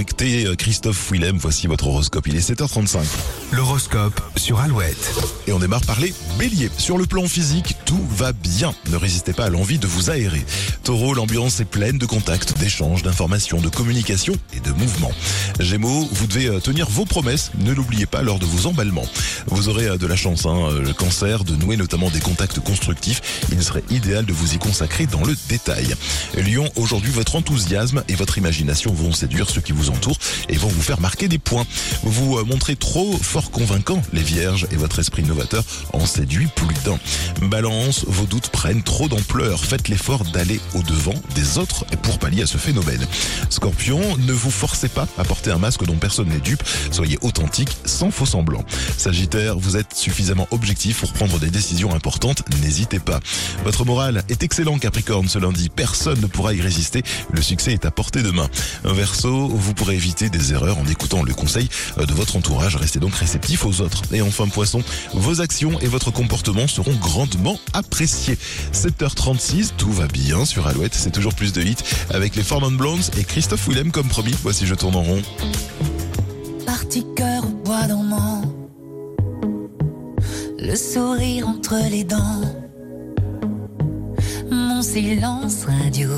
euh, Christophe Willem. Voici votre horoscope. Il est 7h35. L'horoscope sur Alouette. Et on démarre par les béliers. Sur le plan physique, tout va bien. Ne résistez pas à l'envie de vous aérer. L'ambiance est pleine de contacts, d'échanges, d'informations, de communication et de mouvements. Gémeaux, vous devez euh, tenir vos promesses. Ne l'oubliez pas lors de vos emballements. Vous aurez euh, de la chance, hein, euh, le cancer, de nouer notamment des contacts constructifs. Il serait idéal de vous y consacrer dans le détail. Lion, aujourd'hui, votre enthousiasme et votre imagination vont séduire ceux qui vous entourent et vont vous faire marquer des points. Vous montrez trop fort convaincant, les vierges, et votre esprit novateur en séduit plus d'un. Balance, vos doutes prennent trop d'ampleur. Faites l'effort d'aller au-devant des autres pour pallier à ce phénomène. Scorpion, ne vous forcez pas à porter un masque dont personne n'est dupe. Soyez authentique, sans faux semblant. Sagittaire, vous êtes suffisamment objectif pour prendre des décisions importantes. N'hésitez pas. Votre morale est excellent, Capricorne, ce lundi. Personne ne pourra y résister. Le succès est à portée de main. Verseau, vous pourrez éviter des erreurs en écoutant le conseil de votre entourage. Restez donc réceptif aux autres. Et enfin, Poisson, vos actions et votre comportement seront grandement appréciés. 7h36, tout va bien C'est toujours plus de hits avec les Foreman Blondes et Christophe Willem comme promis. Voici Je tourne en rond. Parti cœur au bois dormant, le sourire entre les dents, mon silence radio.